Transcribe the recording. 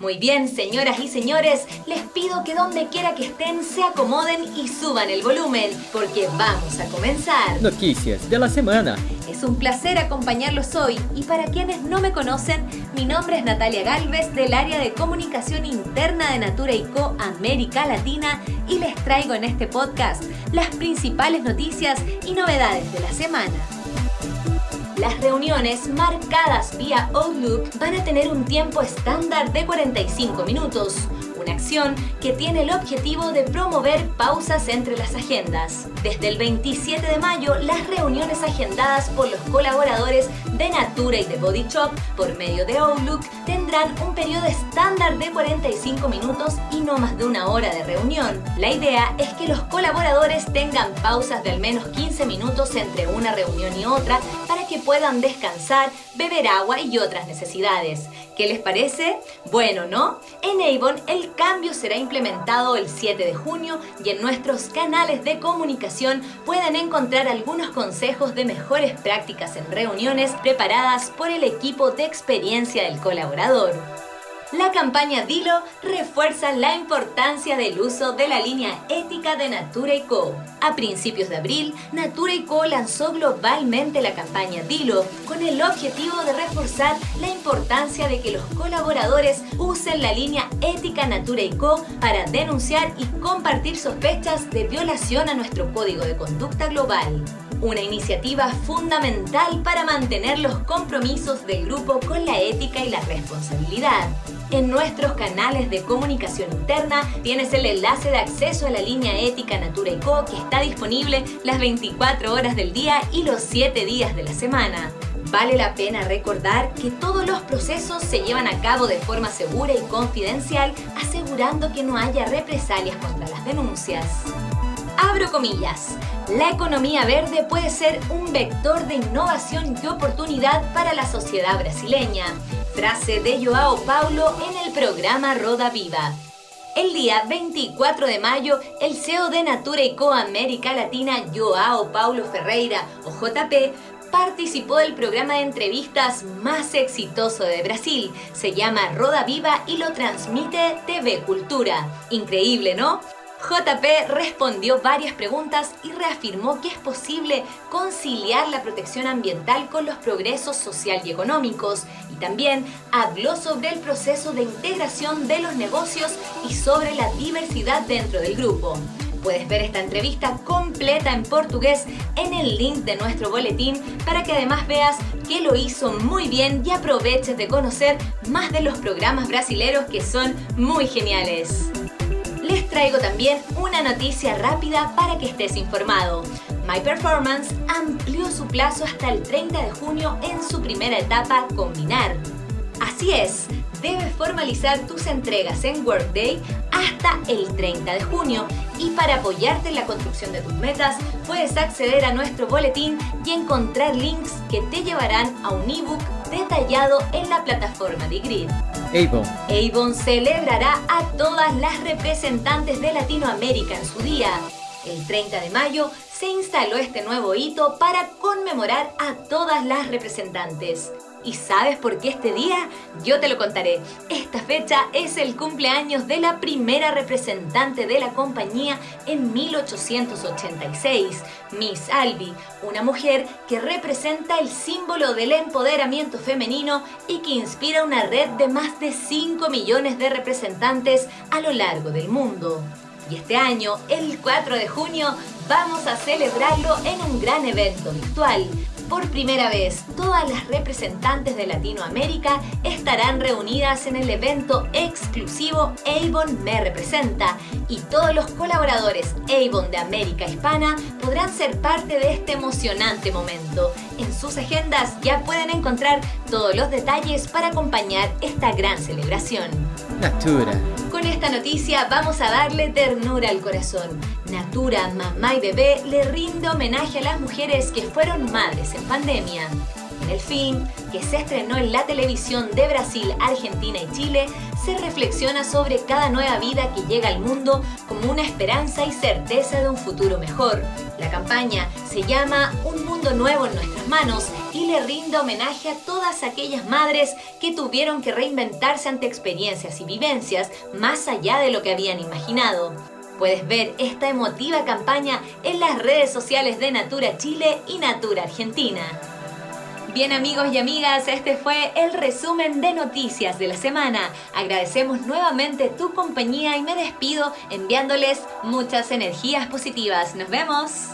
Muy bien, señoras y señores, les pido que donde quiera que estén se acomoden y suban el volumen, porque vamos a comenzar. Noticias de la semana. Es un placer acompañarlos hoy y para quienes no me conocen, mi nombre es Natalia Galvez del área de comunicación interna de Natura Co América Latina y les traigo en este podcast las principales noticias y novedades de la semana. Las reuniones marcadas vía Outlook van a tener un tiempo estándar de 45 minutos, acción que tiene el objetivo de promover pausas entre las agendas. Desde el 27 de mayo, las reuniones agendadas por los colaboradores de Natura y de Body Shop por medio de Outlook tendrán un periodo estándar de 45 minutos y no más de una hora de reunión. La idea es que los colaboradores tengan pausas de al menos 15 minutos entre una reunión y otra para que puedan descansar, beber agua y otras necesidades. ¿Qué les parece? Bueno, ¿no? En Avon el cambio será implementado el 7 de junio y en nuestros canales de comunicación pueden encontrar algunos consejos de mejores prácticas en reuniones preparadas por el equipo de experiencia del colaborador. La campaña Dilo refuerza la importancia del uso de la línea ética de Natura Co. A principios de abril, Natura Co lanzó globalmente la campaña Dilo con el objetivo de reforzar la importancia de que los colaboradores usen la línea ética Natura Co para denunciar y compartir sospechas de violación a nuestro código de conducta global una iniciativa fundamental para mantener los compromisos del grupo con la ética y la responsabilidad. En nuestros canales de comunicación interna tienes el enlace de acceso a la línea ética Natura Co que está disponible las 24 horas del día y los 7 días de la semana. Vale la pena recordar que todos los procesos se llevan a cabo de forma segura y confidencial, asegurando que no haya represalias contra las denuncias. Abro comillas. La economía verde puede ser un vector de innovación y oportunidad para la sociedad brasileña. Frase de Joao Paulo en el programa Roda Viva. El día 24 de mayo, el CEO de Natura y Co América Latina, Joao Paulo Ferreira, o JP, participó del programa de entrevistas más exitoso de Brasil. Se llama Roda Viva y lo transmite TV Cultura. Increíble, ¿no? JP respondió varias preguntas y reafirmó que es posible conciliar la protección ambiental con los progresos social y económicos y también habló sobre el proceso de integración de los negocios y sobre la diversidad dentro del grupo. Puedes ver esta entrevista completa en portugués en el link de nuestro boletín para que además veas que lo hizo muy bien y aproveches de conocer más de los programas brasileros que son muy geniales les traigo también una noticia rápida para que estés informado. My Performance amplió su plazo hasta el 30 de junio en su primera etapa Combinar. Así es, debes formalizar tus entregas en Workday hasta el 30 de junio y para apoyarte en la construcción de tus metas puedes acceder a nuestro boletín y encontrar links que te llevarán a un ebook detallado en la plataforma de Grid. Avon. Avon celebrará a todas las representantes de Latinoamérica en su día. El 30 de mayo se instaló este nuevo hito para conmemorar a todas las representantes. ¿Y sabes por qué este día? Yo te lo contaré. Esta fecha es el cumpleaños de la primera representante de la compañía en 1886, Miss Albi, una mujer que representa el símbolo del empoderamiento femenino y que inspira una red de más de 5 millones de representantes a lo largo del mundo. Y este año, el 4 de junio, vamos a celebrarlo en un gran evento virtual por primera vez, todas las representantes de Latinoamérica estarán reunidas en el evento exclusivo Avon Me Representa y todos los colaboradores Avon de América Hispana podrán ser parte de este emocionante momento. En sus agendas ya pueden encontrar todos los detalles para acompañar esta gran celebración. Natura. Con esta noticia vamos a darle ternura al corazón. Natura, mamá y bebé le rinde homenaje a las mujeres que fueron madres en pandemia. En el film, que se estrenó en la televisión de Brasil, Argentina y Chile, se reflexiona sobre cada nueva vida que llega al mundo como una esperanza y certeza de un futuro mejor. La campaña se llama Un mundo nuevo en nuestras manos y le rindo homenaje a todas aquellas madres que tuvieron que reinventarse ante experiencias y vivencias más allá de lo que habían imaginado. Puedes ver esta emotiva campaña en las redes sociales de Natura Chile y Natura Argentina. Bien amigos y amigas, este fue el resumen de noticias de la semana. Agradecemos nuevamente tu compañía y me despido enviándoles muchas energías positivas. Nos vemos.